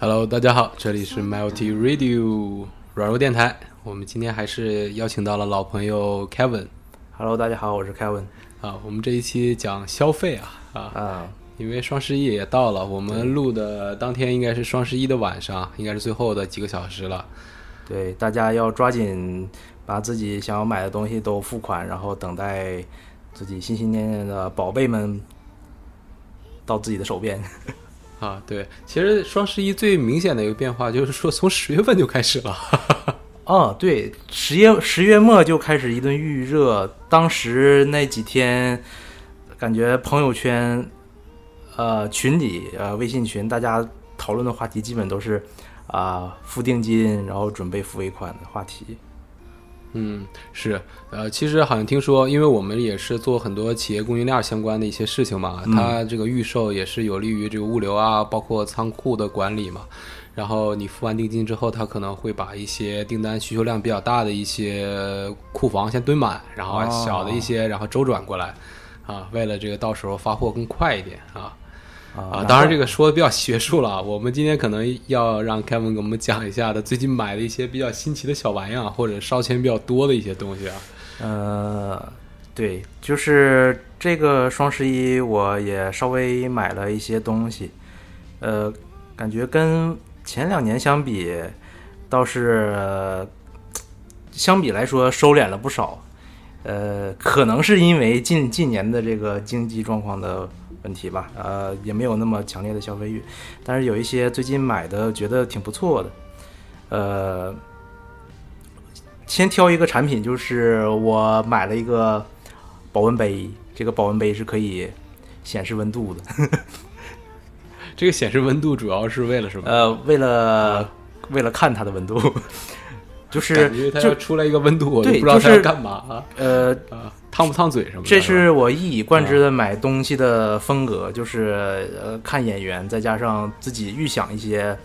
Hello，大家好，这里是 Melty Radio 软弱电台。我们今天还是邀请到了老朋友 Kevin Hello，大家好，我是 Kevin。啊。我们这一期讲消费啊啊，啊，因为双十一也到了，我们录的当天应该是双十一的晚上，应该是最后的几个小时了。对，大家要抓紧把自己想要买的东西都付款，然后等待自己心心念念的宝贝们到自己的手边。啊，对，其实双十一最明显的一个变化就是说，从十月份就开始了。哦，对，十月十月末就开始一顿预热，当时那几天感觉朋友圈、呃群里、呃微信群，大家讨论的话题基本都是啊、付定金，然后准备付尾款的话题。嗯，是，呃，其实好像听说，因为我们也是做很多企业供应链相关的一些事情嘛，它这个预售也是有利于这个物流啊，包括仓库的管理嘛。然后你付完定金之后，它可能会把一些订单需求量比较大的一些库房先堆满，然后小的一些然后周转过来，啊，为了这个到时候发货更快一点啊。啊，当然这个说的比较学术了啊，我们今天可能要让 Kevin 给我们讲一下他最近买的一些比较新奇的小玩意儿，或者烧钱比较多的一些东西啊。呃，对，就是这个双十一，我也稍微买了一些东西，呃，感觉跟前两年相比，倒是、呃相比来说收敛了不少。呃，可能是因为近近年的这个经济状况的问题吧，呃，也没有那么强烈的消费欲，但是有一些最近买的觉得挺不错的，呃，先挑一个产品，就是我买了一个保温杯，这个保温杯是可以显示温度的。这个显示温度主要是为了什么？呃，为了为了看它的温度，就是感觉它就要出来一个温度，我就不知道它是干嘛啊呃，啊，烫不烫嘴什么的。这是我一以贯之的买东西的风格，就是呃看眼缘，再加上自己预想一些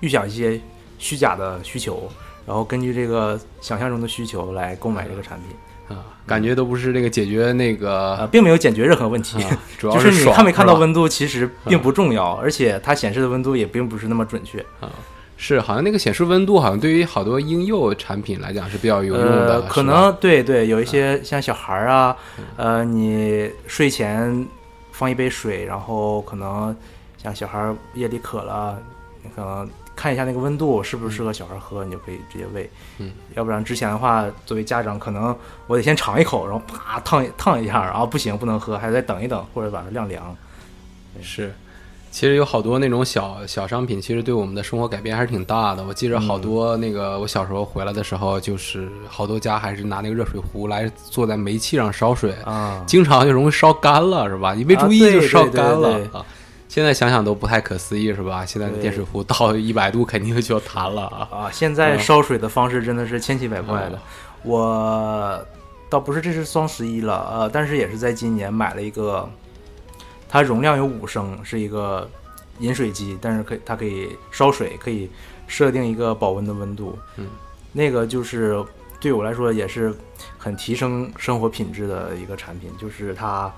预想一些虚假的需求，然后根据这个想象中的需求来购买这个产品，啊，感觉都不是这个解决那个，并没有解决任何问题。主要就是你看没看到温度，其实并不重要，而且它显示的温度也并不是那么准确啊。是好像那个显示温度，好像对于好多婴幼产品来讲是比较有用的，呃，可能对对，有一些像小孩儿啊，呃，你睡前放一杯水，然后可能像小孩儿夜里渴了，你可能看一下那个温度适不适合小孩喝，你就可以直接喂。嗯，要不然之前的话，作为家长，可能我得先尝一口，然后啪烫烫一下，然后不行不能喝，还得等一等，或者把它晾凉。是。其实有好多那种小小商品，其实对我们的生活改变还是挺大的。我记着好多那个，我小时候回来的时候，就是好多家还是拿那个热水壶来坐在煤气上烧水，啊，经常就容易烧干了，是吧？你没注意就烧干了啊。现在想想都不太可思议，是吧？现在的电水壶到一百度肯定就要弹了啊。啊，现在嗯烧水的方式真的是千奇百怪的。嗯我倒不是这是双十一了，呃，但是也是在今年买了一个，它容量有五升，是一个饮水机，但是可以它可以烧水，可以设定一个保温的温度。嗯，那个就是对我来说也是很提升生活品质的一个产品，就是它。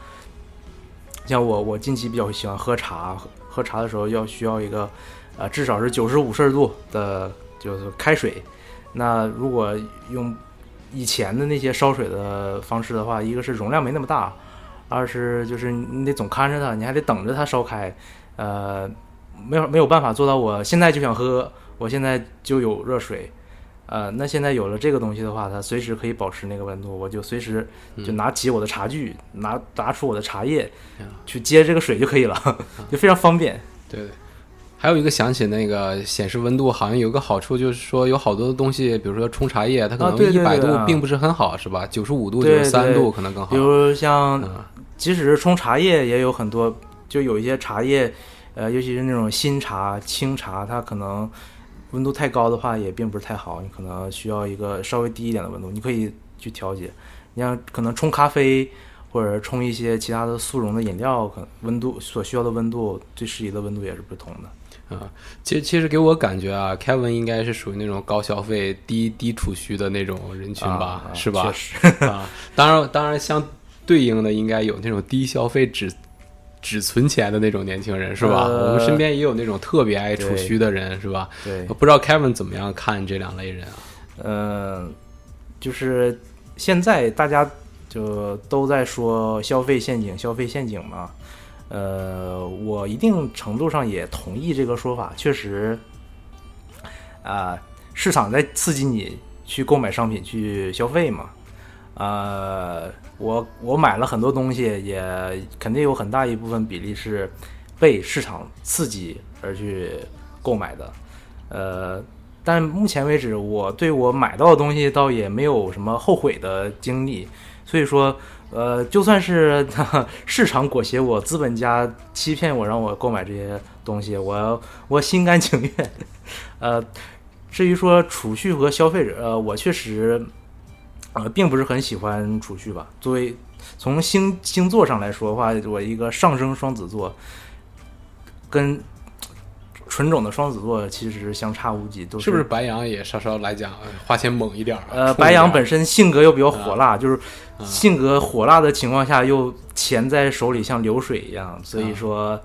像我，我近期比较喜欢喝茶，喝喝茶的时候要需要一个，呃，至少是九十五摄氏度的，就是开水。那如果用以前的那些烧水的方式的话，一个是容量没那么大，二是就是你得总看着它，你还得等着它烧开，呃，没有没有办法做到我现在就想喝，我现在就有热水。呃，那现在有了这个东西的话，它随时可以保持那个温度，我就随时就拿起我的茶具，拿拿出我的茶叶嗯去接这个水就可以了，就非常方便。对对，还有一个想起那个显示温度，好像有个好处就是说有好多东西，比如说冲茶叶，它可啊对能一百度并不是很好，是吧？九十五度、九对十三度可能更好比。如像嗯即使是冲茶叶，也有很多，就有一些茶叶，呃，尤其是那种新茶、清茶，它可能温度太高的话，也并不是太好，你可能需要一个稍微低一点的温度，你可以去调节。你像可能冲咖啡或者冲一些其他的速溶的饮料，可能温度所需要的温度最适宜的温度也是不同的。啊，其实其实给我感觉啊，Kevin 应该是属于那种高消费、低低储蓄的那种人群吧，啊是吧确？实，啊，当然当然相对应的应该有那种低消费只只存钱的那种年轻人，是吧？呃我们身边也有那种特别爱储蓄的人，是吧？对我，不知道 Kevin 怎么样看这两类人啊？呃，就是现在大家就都在说消费陷阱，消费陷阱嘛。呃，我一定程度上也同意这个说法，确实，啊、市场在刺激你去购买商品、去消费嘛。呃，我我买了很多东西，也肯定有很大一部分比例是被市场刺激而去购买的。呃，但目前为止，我对我买到的东西倒也没有什么后悔的经历，所以说，呃，就算是 市场裹挟我，资本家欺骗我，让我购买这些东西，我我心甘情愿。呃，至于说储蓄和消费者，呃，我确实，呃，并不是很喜欢储蓄吧。作为从星星座上来说的话，我一个上升双子座，跟纯种的双子座其实相差无几，都是不是白羊也稍稍来讲呃花钱猛一点儿啊？呃，白羊本身性格又比较火辣，就是啊性格火辣的情况下，又钱在手里像流水一样，所啊以说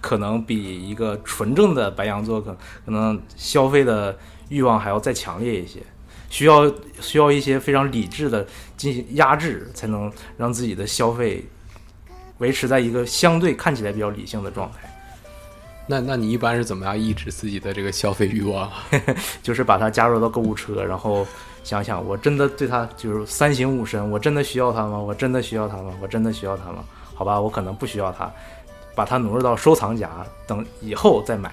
可能比一个纯正的白羊座可可能消费的欲望还要再强烈一些，需要需要一些非常理智的进行压制，才能让自己的消费维持在一个相对看起来比较理性的状态。那那你一般是怎么样抑制自己的这个消费欲望啊？就是把它加入到购物车，然后想想，我真的对它就是三省吾身，我真的需要它吗？我真的需要它吗？我真的需要它吗？好吧，我可能不需要它，把它挪入到收藏夹，等以后再买。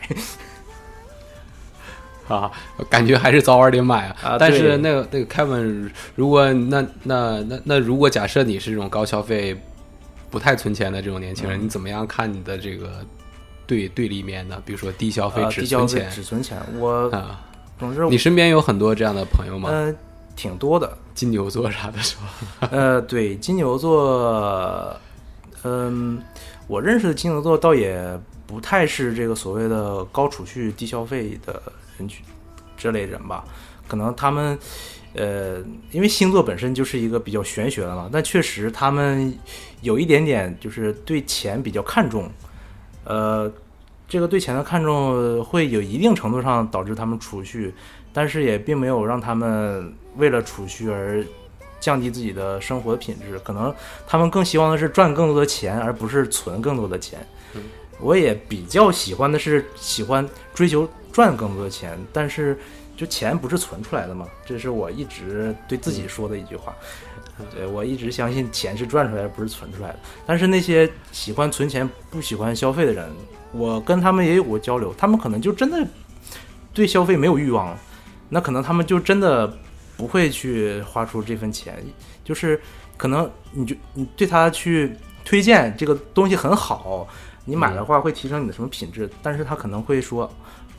啊，感觉还是早晚得买啊。啊但是那个那个 Kevin，如果那那那那如果假设你是这种高消费、不太存钱的这种年轻人，嗯你怎么样看你的这个对对立面呢？比如说低消费呃，只低消费存钱只存钱，我啊，总之你身边有很多这样的朋友吗？呃挺多的。金牛座啥的是吧？呃，对，金牛座，嗯，我认识的金牛座倒也不太是这个所谓的高储蓄低消费的人群这类人吧，可能他们。呃，因为星座本身就是一个比较玄学的嘛，但确实他们有一点点就是对钱比较看重，呃，这个对钱的看重会有一定程度上导致他们储蓄，但是也并没有让他们为了储蓄而降低自己的生活品质。可能他们更希望的是赚更多的钱，而不是存更多的钱。嗯我也比较喜欢的是喜欢追求赚更多的钱，但是就钱不是存出来的嘛，这是我一直对自己说的一句话。对我一直相信钱是赚出来的，不是存出来的。但是那些喜欢存钱不喜欢消费的人，我跟他们也有过交流，他们可能就真的对消费没有欲望，那可能他们就真的不会去花出这份钱，就是可能你就你对他去推荐这个东西很好，你买的话会提升你的什么品质，但是他可能会说。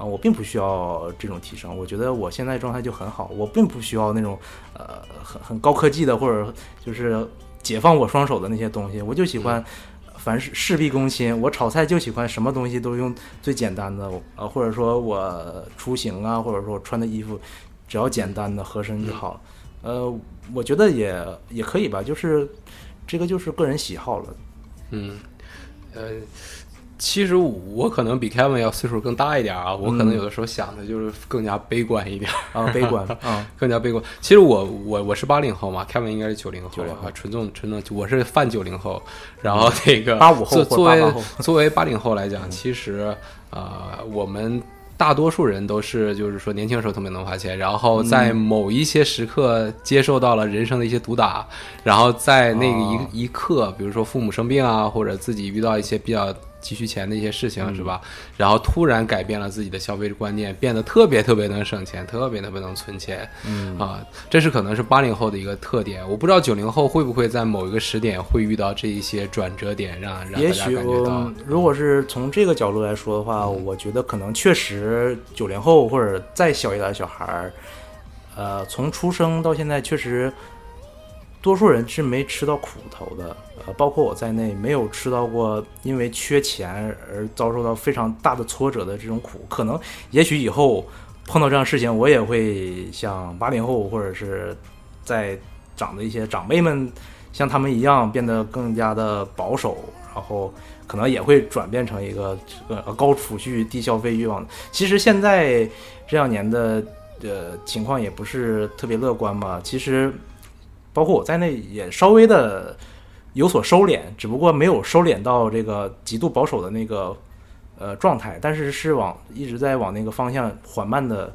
啊，我并不需要这种提升，我觉得我现在状态就很好，我并不需要那种呃很很高科技的或者就是解放我双手的那些东西，我就喜欢凡事事必躬亲。我炒菜就喜欢什么东西都用最简单的，呃，或者说我出行啊，或者说我穿的衣服，只要简单的合身就好。呃，我觉得也也可以吧，就是这个就是个人喜好了。嗯，呃，其实我可能比 Kevin 要岁数更大一点啊，我可能嗯有的时候想的就是更加悲观一点，啊，悲观 啊，更加悲观。其实我我我是八零后嘛，Kevin 应该是九零后90后。啊，纯正纯正，我是泛九零后，然后那个85后作作为作为八零后来讲，其实呃我们。大多数人都是，就是说年轻的时候特别能花钱，然后在某一些时刻接受到了人生的一些毒打，然后在那个一、哦一刻，比如说父母生病啊，或者自己遇到一些比较急需钱的一些事情，是吧？然后突然改变了自己的消费观念，变得特别特别能省钱，特别特别能存钱，嗯。啊，这是可能是八零后的一个特点。我不知道九零后会不会在某一个时点会遇到这一些转折点，让让大家也许感觉到我，如果是从这个角度来说的话，我觉得可能确实九零后或者再小一点的小孩儿，呃，从出生到现在，确实多数人是没吃到苦头的，包括我在内，没有吃到过因为缺钱而遭受到非常大的挫折的这种苦。可能也许以后碰到这样事情，我也会像八零后或者是在长的一些长辈们像他们一样变得更加的保守，然后可能也会转变成一个呃高储蓄低消费欲望。其实现在这两年的呃情况也不是特别乐观吧。其实包括我在内也稍微的有所收敛，只不过没有收敛到这个极度保守的那个呃状态，但是是往一直在往那个方向缓慢的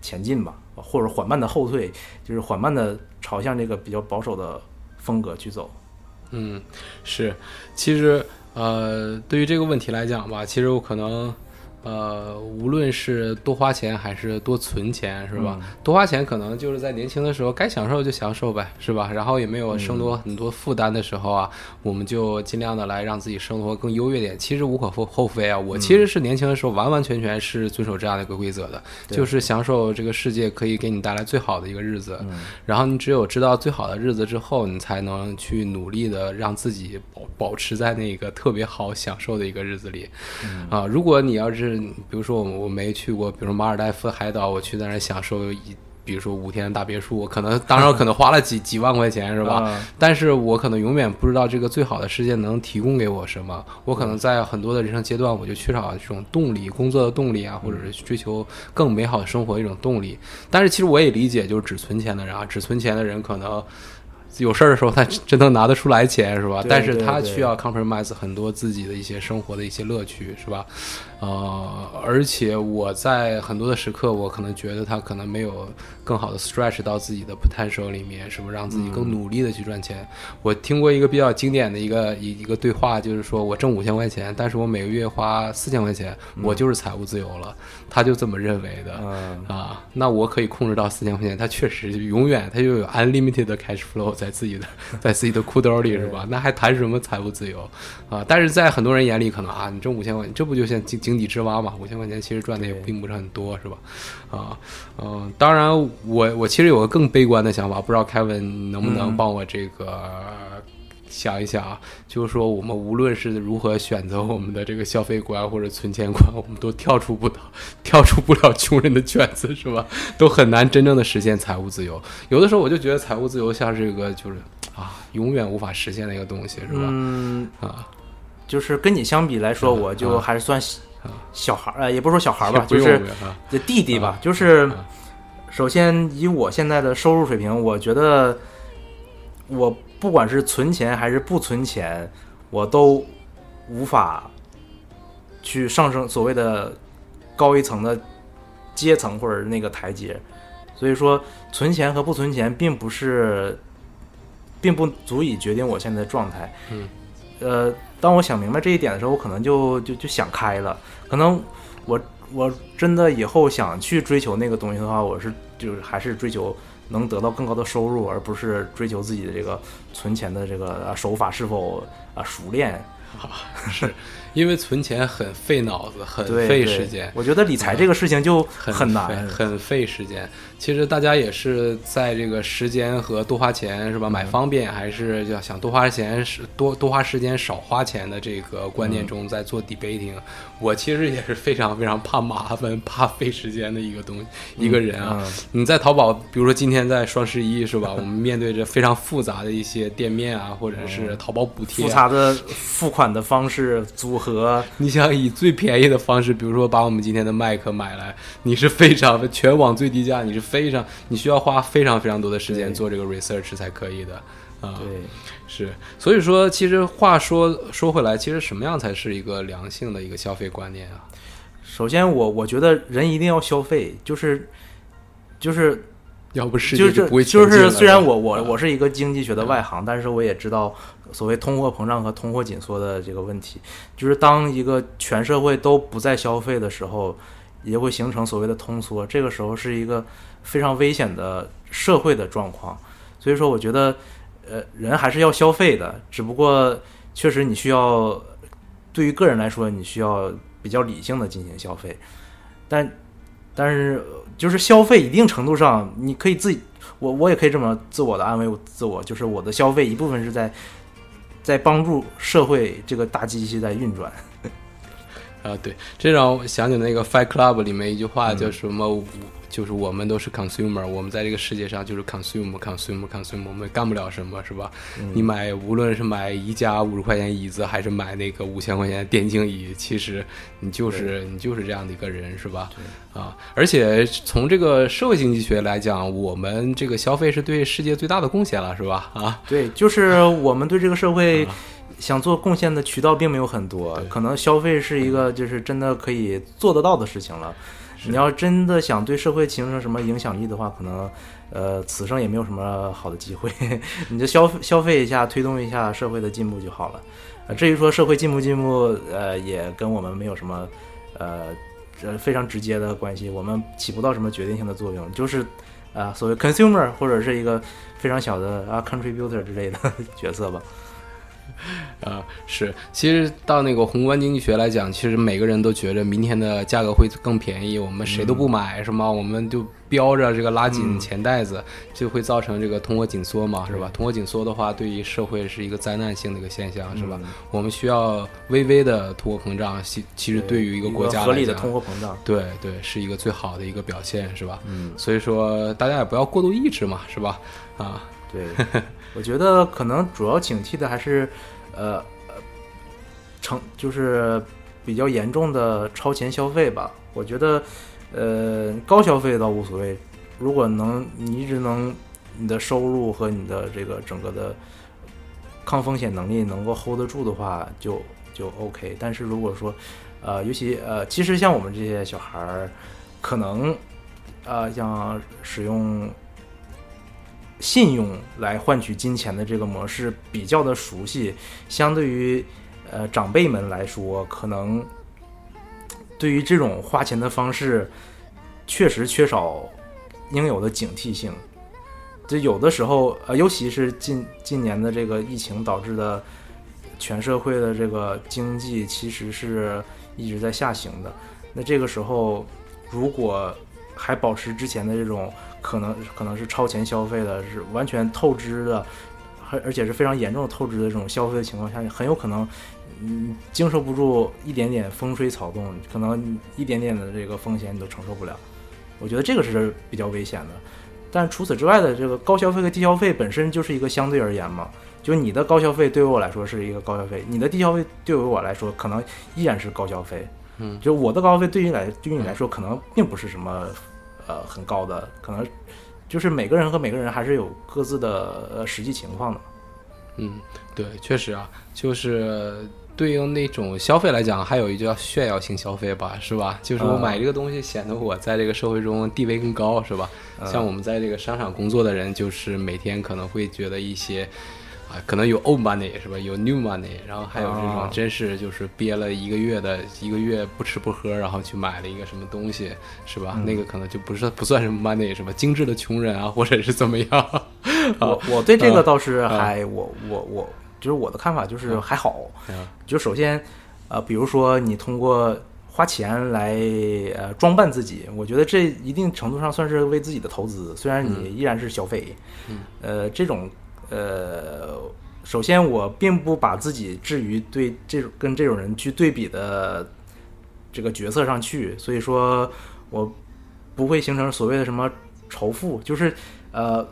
前进吧，或者缓慢的后退，就是缓慢的朝向这个比较保守的风格去走。嗯，是，其实呃，对于这个问题来讲吧，其实我可能。呃，无论是多花钱还是多存钱，是吧？多花钱可能就是在年轻的时候该享受就享受呗，是吧？然后也没有生多很多负担的时候啊，我们就尽量的来让自己生活更优越点。其实无可厚厚非啊。我其实是年轻的时候完完全全是遵守这样的一个规则的，就是享受这个世界可以给你带来最好的一个日子。然后你只有知道最好的日子之后，你才能去努力的让自己保保持在那个特别好享受的一个日子里。啊，如果你要是比如说我我没去过，比如马尔代夫海岛，我去在那享受一，比如说五天的大别墅，可能当然可能花了几 几万块钱是吧？但是我可能永远不知道这个最好的世界能提供给我什么。我可能在很多的人生阶段，我就缺少这种动力，工作的动力啊，或者是追求更美好的生活的一种动力。但是其实我也理解，就是只存钱的人啊，只存钱的人可能。有事儿的时候，他真能拿得出来钱，是吧？但是他需要 compromise 很多自己的一些生活的一些乐趣，是吧？呃，而且我在很多的时刻，我可能觉得他可能没有更好的 stretch 到自己的 potential 里面，是不是让自己更努力的去赚钱？我听过一个比较经典的一个一一个对话，就是说我挣五千块钱，但是我每个月花四千块钱，我就是财务自由了。他就这么认为的啊。那我可以控制到四千块钱，他确实永远他就有 unlimited 的 cash flow 在自己的在自己的裤兜里，是吧？那还谈什么财务自由啊？但是在很多人眼里，可能啊，你挣五千块钱，这不就像经井底之蛙嘛？五千块钱其实赚的也并不是很多，是吧？啊，嗯，当然，我我其实有个更悲观的想法，不知道凯文能不能帮我这个想一想啊？就是说，我们无论是如何选择我们的这个消费观或者存钱观，我们都跳出不了 跳出不了穷人的圈子，是吧？都很难真正的实现财务自由。有的时候，我就觉得财务自由像是一个就是啊，永远无法实现的一个东西，是吧？嗯啊，就是跟你相比来说，我就还是算。小孩儿，呃，也不是说小孩儿吧，就是这弟弟吧。就是首先以我现在的收入水平，我觉得我不管是存钱还是不存钱，我都无法去上升所谓的高一层的阶层或者那个台阶。所以说，存钱和不存钱并不是，并不足以决定我现在的状态。嗯，呃。当我想明白这一点的时候，我可能就就就想开了。可能我我真的以后想去追求那个东西的话，我是就是还是追求能得到更高的收入，而不是追求自己的这个存钱的这个手法是否啊熟练。是。因为存钱很费脑子，很费时间。我觉得理财这个事情就很难，很费时间。其实大家也是在这个时间和多花钱是吧？买方便还是要想多花钱是多多花时间少花钱的这个观念中在做 debating。我其实也是非常非常怕麻烦、怕费时间的一个东西一个人啊。你在淘宝，比如说今天在双十一是吧？我们面对着非常复杂的一些店面啊，或者是淘宝补贴复杂的付款的方式组合。和你想以最便宜的方式，比如说把我们今天的麦克买来，你是非常全网最低价，你是非常你需要花非常非常多的时间做这个 research 才可以的啊。对，是，所以说其实话说说回来，其实什么样才是一个良性的一个消费观念啊？首先，我我觉得人一定要消费，就是就是。要不世界就不会就是虽然我我我是一个经济学的外行，但是我也知道所谓通货膨胀和通货紧缩的这个问题。就是当一个全社会都不再消费的时候，也会形成所谓的通缩。这个时候是一个非常危险的社会的状况。所以说，我觉得呃，人还是要消费的，只不过确实你需要对于个人来说，你需要比较理性的进行消费，但。但是，就是消费一定程度上，你可以自己，我我也可以这么自我的安慰我自我，就是我的消费一部分是在在帮助社会这个大机器在运转。啊，对，这让我想起那个《Fight Club》里面一句话，嗯叫什么？就是我们都是 consumer，我们在这个世界上就是 consume，consume，consume，我们干不了什么，是吧？嗯你买无论是买宜家五十块钱椅子，还是买那个五千块钱的电竞椅，其实你就是你就是这样的一个人，是吧？啊，而且从这个社会经济学来讲，我们这个消费是对世界最大的贡献了，是吧？啊，对，就是我们对这个社会想做贡献的渠道并没有很多，可能消费是一个就是真的可以做得到的事情了。你要真的想对社会形成什么影响力的话，可能呃此生也没有什么好的机会。你就消消费一下，推动一下社会的进步就好了。呃，至于说社会进步进步，呃，也跟我们没有什么呃呃非常直接的关系，我们起不到什么决定性的作用，就是啊、所谓 consumer 或者是一个非常小的啊 contributor 之类的角色吧。呃，是，其实到那个宏观经济学来讲，其实每个人都觉着明天的价格会更便宜，我们谁都不买，是吗？我们就标着这个拉紧嗯钱袋子，就会造成这个通货紧缩嘛，是吧？通货紧缩的话，对于社会是一个灾难性的一个现象，是吧？嗯我们需要微微的通货膨胀，其其实对于一个国家合理的通，货膨胀，对对，是一个最好的一个表现，是吧？嗯，所以说大家也不要过度抑制嘛，是吧？啊，对，我觉得可能主要警惕的还是，呃，成就是比较严重的超前消费吧。我觉得，呃，高消费倒无所谓，如果能你一直能你的收入和你的这个整个的抗风险能力能够 hold 得住的话，就就 OK。但是如果说，呃，尤其呃，其实像我们这些小孩儿，可能呃，像使用信用来换取金钱的这个模式比较的熟悉，相对于呃长辈们来说，可能对于这种花钱的方式确实缺少应有的警惕性。就有的时候，呃，尤其是近近年的这个疫情导致的全社会的这个经济其实是一直在下行的。那这个时候，如果还保持之前的这种可能可能是超前消费的，是完全透支的，而而且是非常严重的透支的这种消费的情况下，很有可能，嗯，经受不住一点点风吹草动，可能一点点的这个风险你都承受不了。我觉得这个是比较危险的。但除此之外的这个高消费和低消费本身就是一个相对而言嘛，就你的高消费对于我来说是一个高消费，你的低消费对于我来说可能依然是高消费。嗯，就我的高消费对于来对于你来说可能并不是什么呃很高的，可能就是每个人和每个人还是有各自的呃实际情况的。嗯，对，确实啊，就是对应那种消费来讲，还有一叫炫耀性消费吧，是吧？就是我啊买这个东西，显得我在这个社会中地位更高，是吧？像我们在这个商场工作的人，就是每天可能会觉得一些。啊，可能有 old money 是吧？有 new money，然后还有这种啊真是就是憋了一个月的一个月不吃不喝，然后去买了一个什么东西，是吧？嗯那个可能就不是不算什么 money 是吧？精致的穷人啊，或者是怎么样？我我对这个啊倒是还我我我就是我的看法就是还好，啊就首先呃，比如说你通过花钱来呃装扮自己，我觉得这一定程度上算是为自己的投资，虽然你依然是消费，嗯呃，这种呃，首先我并不把自己置于对这种跟这种人去对比的这个角色上去，所以说我不会形成所谓的什么仇富，就是呃。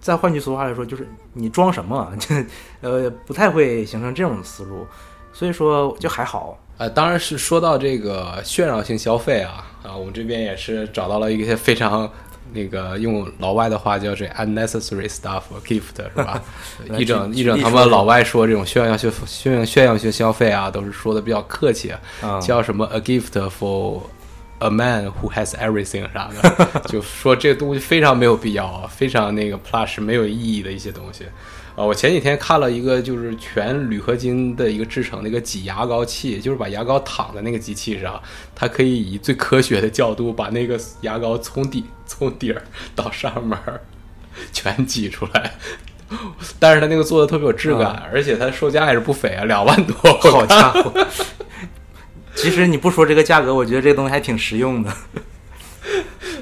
再换句俗话来说，就是你装什么，这呃不太会形成这种思路，所以说就还好。呃，当然是说到这个炫耀性消费啊啊，我们这边也是找到了一些非常那个用老外的话叫这 unnecessary stuff gift 是吧？一整一整他们老外说这种炫耀性炫炫耀性消费啊，都是说的比较客气，啊叫什么 a gift for a man who has everything 啥的，就说这个东西非常没有必要，非常那个 plush 没有意义的一些东西。啊，我前几天看了一个就是全铝合金的一个制成的一个挤牙膏器，就是把牙膏躺在那个机器上，它可以以最科学的角度把那个牙膏从底从底儿到上面儿全挤出来。但是它那个做的特别有质感，而且它售价也是不菲啊，两万多。好家伙！其实你不说这个价格，我觉得这个东西还挺实用的。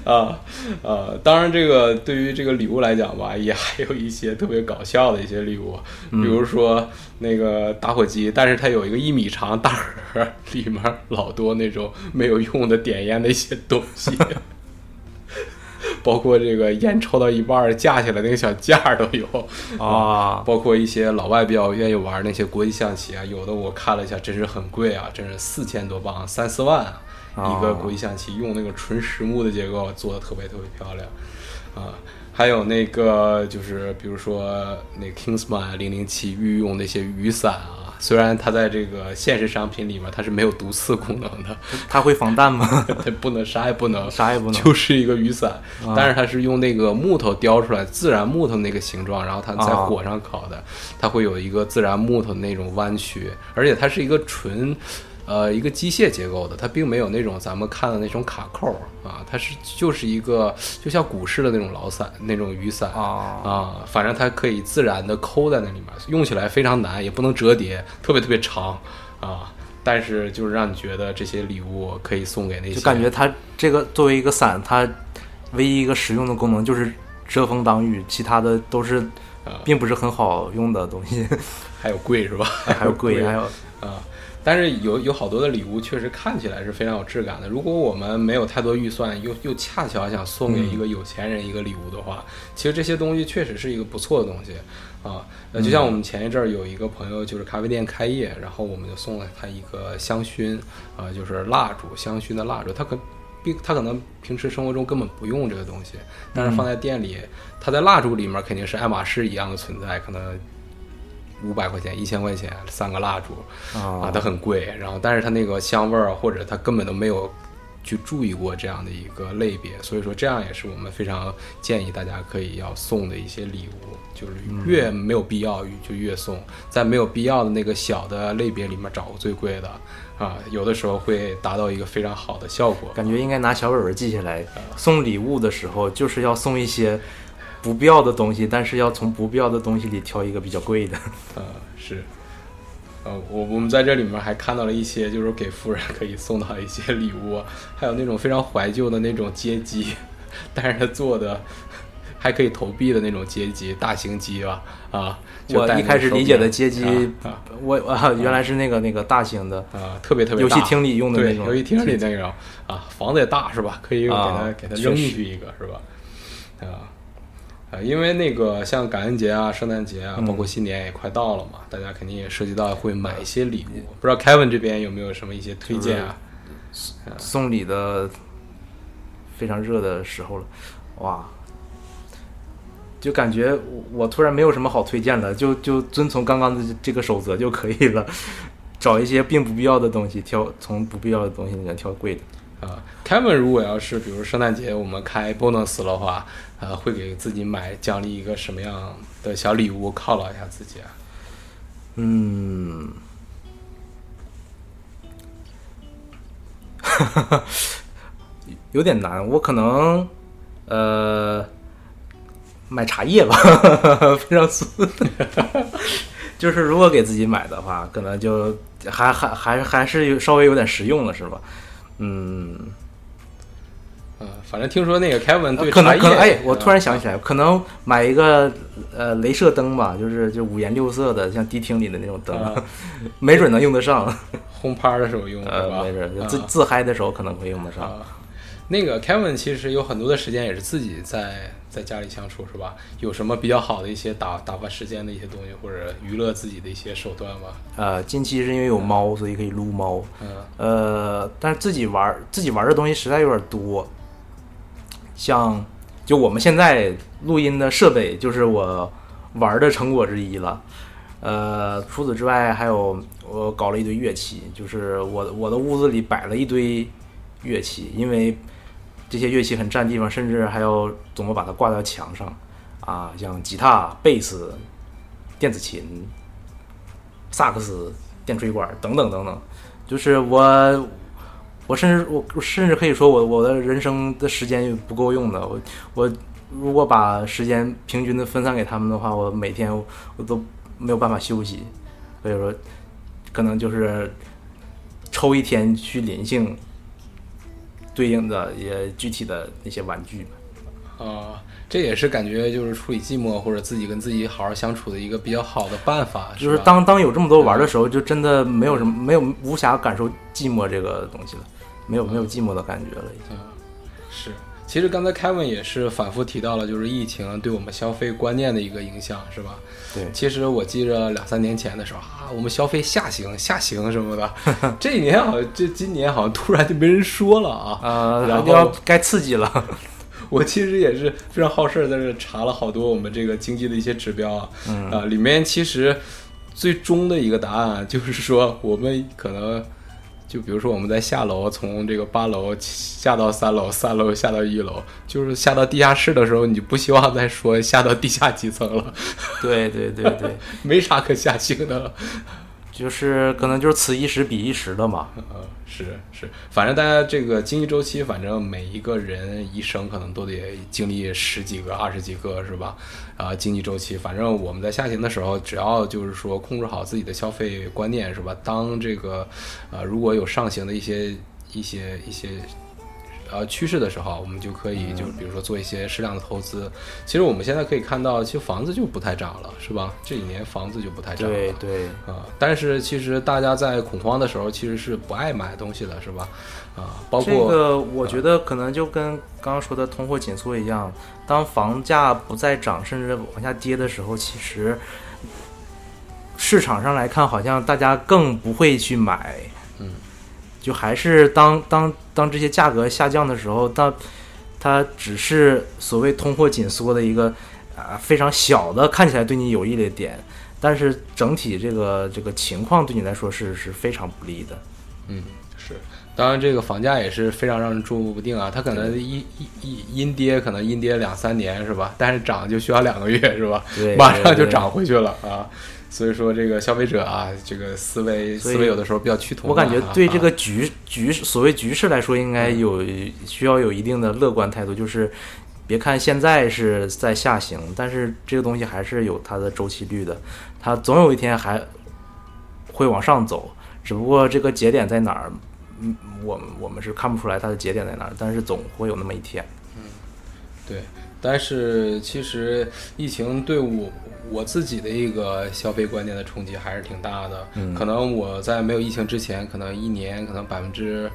啊呃，当然，这个对于这个礼物来讲吧，也还有一些特别搞笑的一些礼物，比如说那个打火机，但是它有一个一米长大盒，里面老多那种没有用的点烟的一些东西。包括这个烟抽到一半儿架起来那个小架儿都有啊包括一些老外比较愿意玩那些国际象棋啊，有的我看了一下，真是很贵啊，真是四千多磅，三四万啊，哦一个国际象棋，用那个纯实木的结构做的特别特别漂亮啊。还有那个就是比如说那 Kingsman 零零七御用那些雨伞啊，虽然它在这个现实商品里面它是没有毒刺功能的，它会防弹吗？它不能啥也不能，啥也不能就是一个雨伞，啊但是它是用那个木头雕出来，自然木头那个形状，然后它在啊火上烤的，它会有一个自然木头那种弯曲，而且它是一个纯。呃，一个机械结构的，它并没有那种咱们看的那种卡扣啊，它是就是一个就像古式的那种老伞那种雨伞啊啊，反正它可以自然的抠在那里面，用起来非常难，也不能折叠，特别特别长啊。但是就是让你觉得这些礼物可以送给那些，就感觉它这个作为一个伞，它唯一一个实用的功能就是遮风挡雨，其他的都是啊并不是很好用的东西，还有贵是吧？还有贵，还有啊。但是有有好多的礼物确实看起来是非常有质感的。如果我们没有太多预算，又又恰巧想送给一个有钱人一个礼物的话，其实这些东西确实是一个不错的东西啊。那就像我们前一阵儿有一个朋友就是咖啡店开业，然后我们就送了他一个香薰啊，就是蜡烛，香薰的蜡烛，他可。并他可能平时生活中根本不用这个东西，但是放在店里，它在蜡烛里面肯定是爱马仕一样的存在，可能五百块钱、一千块钱三个蜡烛啊，啊它很贵。然后，但是它那个香味儿，或者它根本都没有去注意过这样的一个类别，所以说这样也是我们非常建议大家可以要送的一些礼物，就是越没有必要就越送，在没有必要的那个小的类别里面找个最贵的啊，有的时候会达到一个非常好的效果。感觉应该拿小本本记下来，送礼物的时候就是要送一些不必要的东西，但是要从不必要的东西里挑一个比较贵的。呃，是，呃，我我们在这里面还看到了一些，就是给夫人可以送到一些礼物，还有那种非常怀旧的那种街机，但是他做的还可以投币的那种街机，大型机吧，啊，就我一开始理解的柄街机啊，我啊原来是那个那个大型的，啊啊，特别特别大游戏厅里用的那种游戏厅里那种啊，房子也大是吧？可以给它、啊给它扔进去一个是吧？啊。啊，因为那个像感恩节啊、圣诞节啊，包嗯括新年也快到了嘛，大家肯定也涉及到会买一些礼物。不知道 Kevin 这边有没有什么一些推荐啊？送礼的非常热的时候了，哇！就感觉我我突然没有什么好推荐了，就就遵从刚刚的这个守则就可以了，找一些并不必要的东西，挑从不必要的东西里面挑贵的。啊，Kevin 如果要是比如圣诞节我们开 bonus 的话，呃，会给自己买奖励一个什么样的小礼物犒劳一下自己啊？嗯，有点难，我可能呃买茶叶吧，非常俗。就是如果给自己买的话，可能就还还还还是稍微有点实用了，是吧？嗯，呃，反正听说那个 Kevin 对可能可能哎，我突然啊想起来，可能买一个呃镭射灯吧，就是就五颜六色的，像迪厅里的那种灯，啊没准能用得上。轰趴的时候用呃，没准啊自自嗨的时候可能会用得上。啊，那个 Kevin 其实有很多的时间也是自己在在家里相处，是吧？有什么比较好的一些打打发时间的一些东西，或者娱乐自己的一些手段吗？呃，近期是因为有猫，所以可以撸猫。嗯呃，但是自己玩儿自己玩儿的东西实在有点多，像就我们现在录音的设备就是我玩儿的成果之一了。呃，除此之外，还有我搞了一堆乐器，就是我我的屋子里摆了一堆乐器，因为这些乐器很占地方，甚至还要怎么把它挂到墙上啊，像吉他、贝斯、电子琴、萨克斯、电吹管等等等等。就是我，我甚至我甚至可以说我我的人生的时间不够用的。我我如果把时间平均的分散给他们的话，我每天我都没有办法休息。所以说，可能就是抽一天去临幸对应的也具体的那些玩具。啊，这也是感觉就是处理寂寞或者自己跟自己好好相处的一个比较好的办法。就是当当有这么多玩的时候，就真的没有什么没有无暇感受寂寞这个东西了，没有没有寂寞的感觉了。已经是，其实刚才 Kevin 也是反复提到了，就是疫情对我们消费观念的一个影响，是吧？对，其实我记着两三年前的时候啊，我们消费下行下行什么的，这一年好像这今年好像突然就没人说了啊。呃，然后要该刺激了。我其实也是非常好事儿，在这查了好多我们这个经济的一些指标啊，嗯啊，里面其实最终的一个答案啊就是说，我们可能就比如说我们在下楼，从这个八楼下到三楼，三楼下到一楼，就是下到地下室的时候，你就不希望再说下到地下几层了，对对对对，没啥可下行的了。就是可能就是此一时彼一时的嘛。呃，是是，反正大家这个经济周期，反正每一个人一生可能都得经历十几个、二十几个，是吧？啊、经济周期，反正我们在下行的时候，只要就是说控制好自己的消费观念，是吧？当这个呃如果有上行的一些一些一些。呃，趋势的时候，我们就可以就比如说做一些适量的投资。其实我们现在可以看到，其实房子就不太涨了，是吧？这几年房子就不太涨了。对对，啊、但是其实大家在恐慌的时候，其实是不爱买东西的，是吧？啊、包括、这个我觉得可能就跟刚刚说的通货紧缩一样，当房价不再涨，甚至往下跌的时候，其实市场上来看，好像大家更不会去买。嗯，就还是当当当这些价格下降的时候，它它只是所谓通货紧缩的一个啊、非常小的看起来对你有益的点，但是整体这个这个情况对你来说是是非常不利的。嗯是，当然这个房价也是非常让人捉摸不定啊，它可能一一一阴跌，可能阴跌两三年是吧？但是涨就需要两个月是吧？对马上就涨回去了啊。所以说，这个消费者啊，这个思维思维有的时候比较趋同我。感觉对这啊个局局所谓局势来说，应该有需要有一定的乐观态度，就是别看现在是在下行，但是这个东西还是有它的周期率的，它总有一天还会往上走，只不过这个节点在哪儿，嗯，我们我们是看不出来它的节点在哪儿，但是总会有那么一天。嗯对，但是其实疫情对我我自己的一个消费观念的冲击还是挺大的。嗯可能我在没有疫情之前，可能一年可能百分之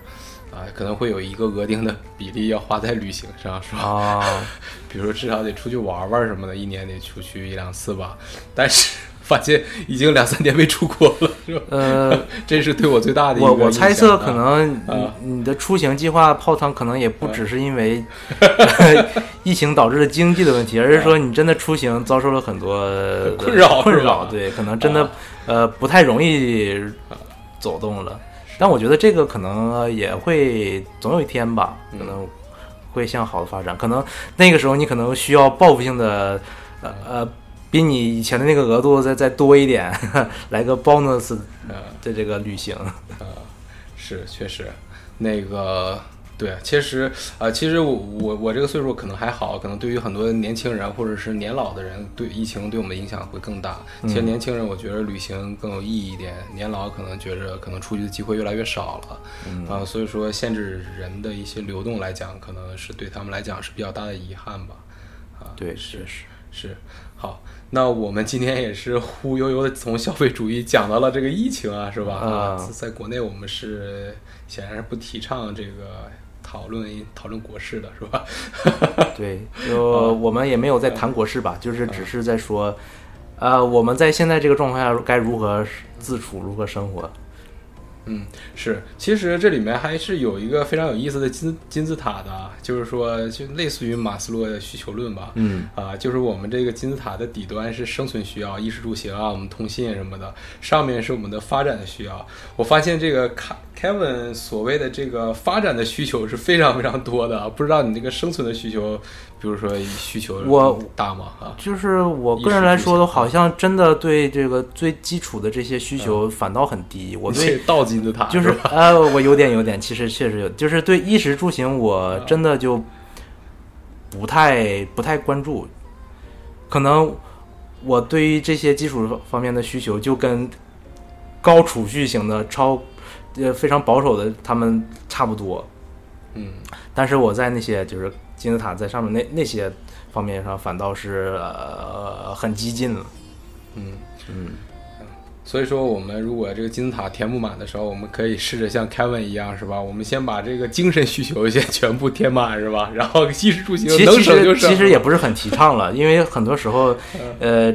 啊，可能会有一个额定的比例要花在旅行上，是吧？啊，比如说至少得出去玩玩什么的，一年得出去一两次吧。但是发现已经两三年没出国了，是吧？呃，这是对我最大的一个我我猜测可能啊你你的出行计划泡汤，可能也不只是因为 疫情导致的经济的问题，而是说你真的出行遭受了很多 困扰困扰，对，可能真的啊呃不太容易走动了。但我觉得这个可能也会总有一天吧，嗯可能会向好的发展。可能那个时候你可能需要报复性的呃呃。比你以前的那个额度再再多一点，来个 bonus 呃的这个旅行。呃是，确实，那个对，其实啊、呃其实我我我这个岁数可能还好，可能对于很多年轻人或者是年老的人，对疫情对我们的影响会更大。其实年轻人我觉得旅行更有意义一点，年老可能觉着可能出去的机会越来越少了，嗯啊、所以说限制人的一些流动来讲，可能是对他们来讲是比较大的遗憾吧。啊，对，是是是。好，那我们今天也是忽悠悠的从消费主义讲到了这个疫情啊，是吧？啊在在国内我们是显然是不提倡这个讨论讨论国事的，是吧？对，就我们也没有在谈国事吧，就是只是在说，呃，我们在现在这个状况下该如何自处，如何生活。嗯，是，其实这里面还是有一个非常有意思的金金字塔的，就是说，就类似于马斯洛的需求论吧。嗯啊，就是我们这个金字塔的底端是生存需要，衣食住行啊，我们通信什么的，上面是我们的发展的需要。我发现这个卡 Kevin 所谓的这个发展的需求是非常非常多的，不知道你这个生存的需求，比如说需求我大吗？啊，就是我个人来说，好像真的对这个最基础的这些需求反倒很低。我对倒金字塔就是吧？呃，我有点有点，其实确实有，就是对衣食住行，我真的就不太不太关注。可能我对于这些基础方面的需求，就跟高储蓄型的超呃非常保守的他们差不多。嗯但是我在那些就是金字塔在上面那那些方面上，反倒是呃很激进了。嗯。嗯，所以说，我们如果这个金字塔填不满的时候，我们可以试着像 Kevin 一样，是吧？我们先把这个精神需求先全部填满，是吧？然后衣食住行能其其省就省。实其实也不是很提倡了，因为很多时候，呃，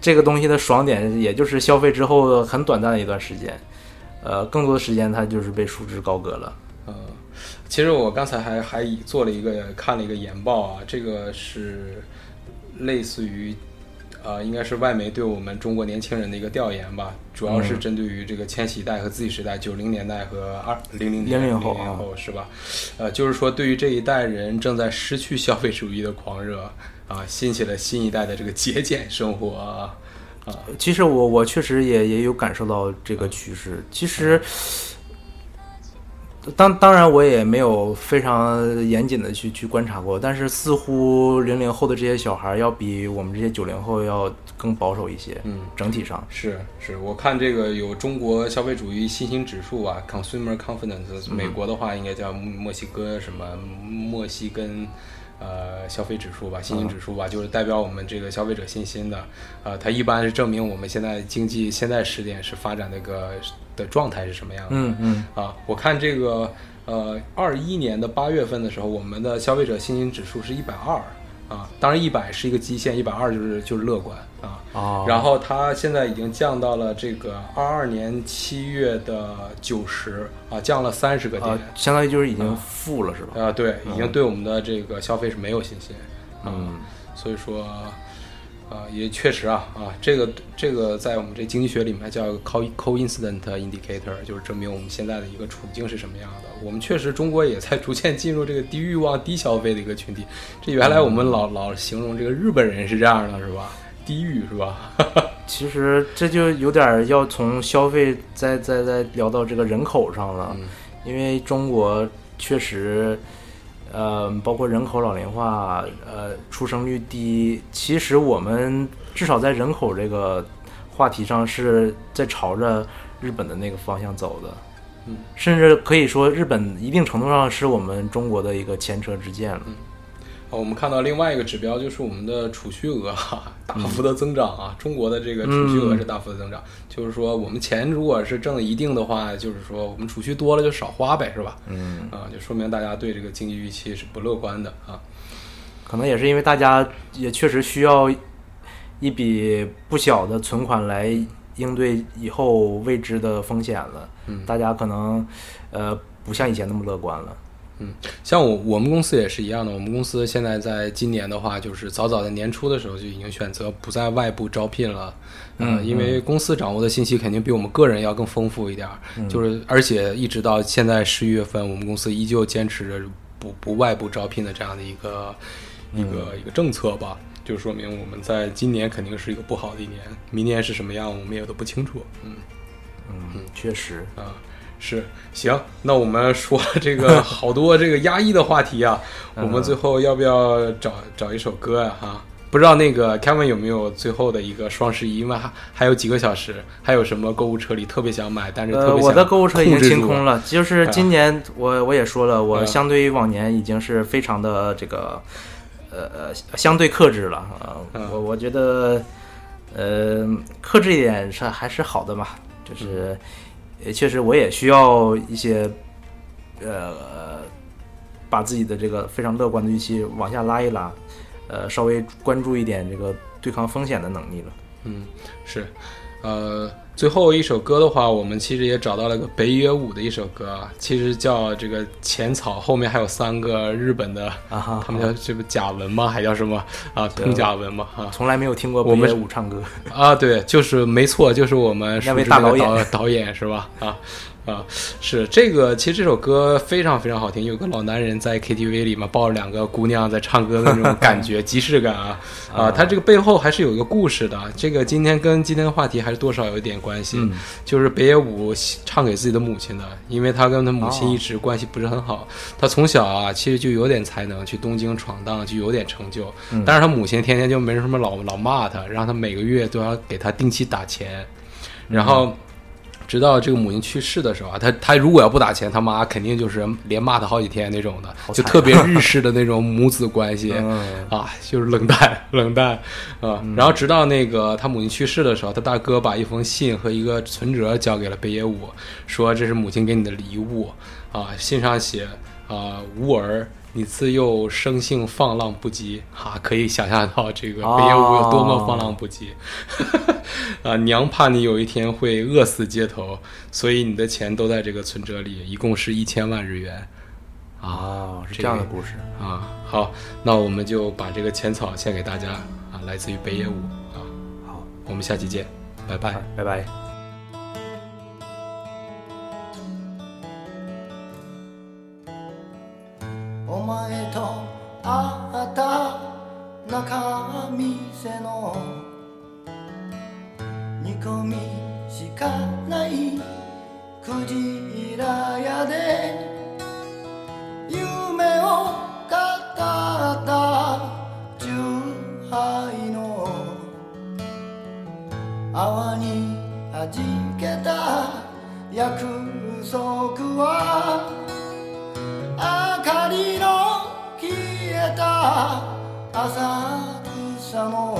这个东西的爽点也就是消费之后很短暂的一段时间，呃，更多的时间它就是被束之高阁了。呃，其实我刚才还还做了一个看了一个研报啊，这个是类似于。呃，应该是外媒对我们中国年轻人的一个调研吧，主要是针对于这个千禧代和 Z 时代，九零年代和二零零年00后零零后是吧？呃，就是说对于这一代人正在失去消费主义的狂热啊，兴起了新一代的这个节俭生活啊。其实我我确实也也有感受到这个趋势。其实，当当然我也没有非常严谨的去去观察过，但是似乎零零后的这些小孩要比我们这些九零后要更保守一些。嗯，整体上是是，我看这个有中国消费主义信心指数啊，Consumer Confidence，美国的话应该叫墨西哥什么墨西哥。呃，消费指数吧，信心指数吧，就是代表我们这个消费者信心的。呃，它一般是证明我们现在经济现在时点是发展那个的状态是什么样的。嗯嗯。啊，我看这个呃，二一年的八月份的时候，我们的消费者信心指数是一百二啊，当然一百是一个基线，一百二就是就是乐观啊。哦。然后它现在已经降到了这个二二年七月的九十啊，降了三十个点。啊，相当于就是已经负了，是吧？啊，对，已经对我们的这个消费是没有信心，嗯，所以说，啊，也确实啊，啊，这个这个在我们这经济学里面叫 co coincident indicator，就是证明我们现在的一个处境是什么样的。我们确实中国也在逐渐进入这个低欲望、低消费的一个群体。这原来我们老老形容这个日本人是这样的，是吧？低欲是吧？其实这就有点要从消费再再再聊到这个人口上了，因为中国确实，呃，包括人口老龄化，呃，出生率低，其实我们至少在人口这个话题上是在朝着日本的那个方向走的，嗯，甚至可以说日本一定程度上是我们中国的一个前车之鉴了。我们看到另外一个指标就是我们的储蓄额哈大幅的增长啊，中国的这个储蓄额是大幅的增长，就是说我们钱如果是挣的一定的话，就是说我们储蓄多了就少花呗，是吧？嗯，啊，就说明大家对这个经济预期是不乐观的啊。可能也是因为大家也确实需要一笔不小的存款来应对以后未知的风险了，嗯，大家可能呃不像以前那么乐观了。嗯，像我我们公司也是一样的。我们公司现在在今年的话，就是早早在年初的时候就已经选择不在外部招聘了。嗯，因为公司掌握的信息肯定比我们个人要更丰富一点儿。就是而且一直到现在十一月份，我们公司依旧坚持着不不外部招聘的这样的一个一个一个政策吧。就说明我们在今年肯定是一个不好的一年，明年是什么样，我们也都不清楚。嗯嗯，确实啊。是行，那我们说这个 好多这个压抑的话题啊，我们最后要不要找找一首歌呀？哈，不知道那个 Kevin 有没有最后的一个双十一因为？还还有几个小时，还有什么购物车里特别想买，但是特别呃，我的购物车已经清空了。就是今年我我也说了，我嗯相对于往年已经是非常的这个呃呃相对克制了啊。嗯我我觉得呃克制一点是还是好的嘛，就是。也也确实，我也需要一些，呃，把自己的这个非常乐观的预期往下拉一拉，呃，稍微关注一点这个对抗风险的能力了。嗯，是，呃，最后一首歌的话，我们其实也找到了个北野武的一首歌啊，其实叫这个浅草，后面还有三个日本的，啊哈，他们叫这个甲文吗？还叫什么啊？通甲文吗？啊，从来没有听过北野武唱歌啊，对，就是没错，就是我们那位大导演导演是吧？啊。啊，是这个，其实这首歌非常非常好听，有个老男人在 KTV 里面抱着两个姑娘在唱歌的那种感觉，即视感啊啊！它这个背后还是有一个故事的，这个今天跟今天的话题还是多少有一点关系，嗯、就是北野武唱给自己的母亲的，因为他跟他母亲一直关系不是很好，哦、他从小啊其实就有点才能，去东京闯荡就有点成就，嗯、但是他母亲天天就没什么老老骂他，让他每个月都要给他定期打钱，然后。直到这个母亲去世的时候啊，他他如果要不打钱，他妈肯定就是连骂他好几天那种的，就特别日式的那种母子关系。嗯。啊，就是冷淡，冷淡，啊，然后直到那个他母亲去世的时候，他大哥把一封信和一个存折交给了北野武，说这是母亲给你的礼物，啊，信上写啊，吾儿，你自幼生性放浪不羁，哈、可以想象到这个北野武有多么放浪不羁，啊，娘怕你有一天会饿死街头，所以你的钱都在这个存折里，一共是一千万日元，啊。啊，是这样的故事。啊，好，那我们就把这个浅草献给大家啊，来自于北野武啊，好，我们下期见，拜拜。拜拜。前と会った中店の煮込みしかないクジラ屋で夢を語った十杯の泡に弾けた約束は明かりのた浅草の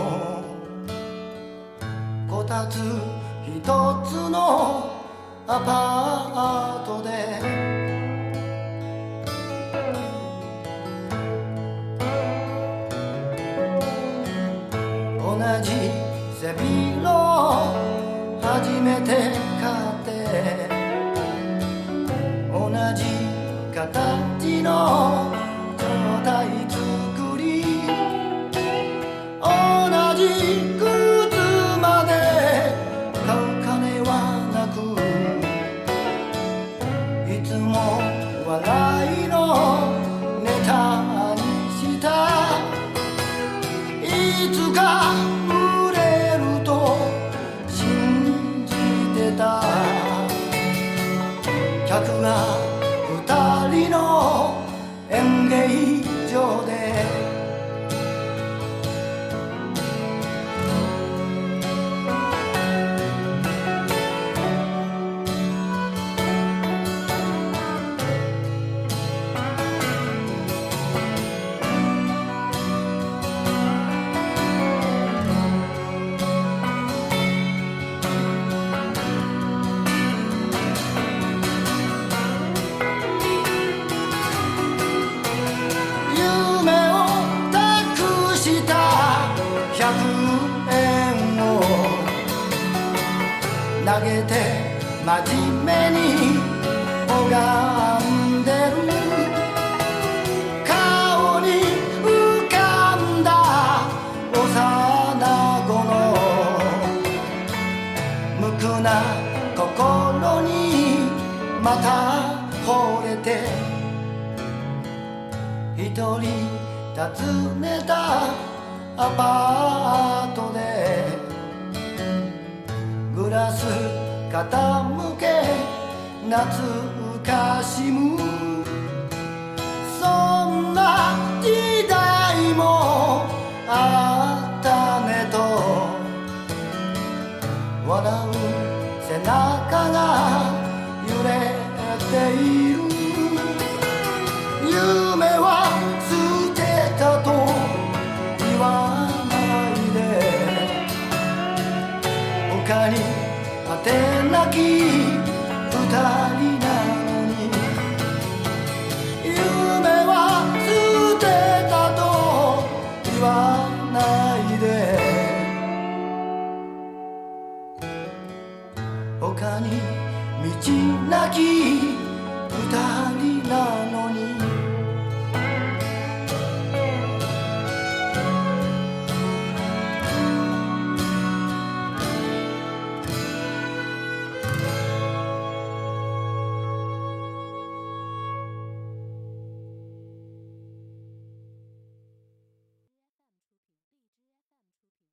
こたつ一つのアパートで同じ背広を初めて買って同じ形の状態客が二人の演芸場でグラス傾け懐かしむ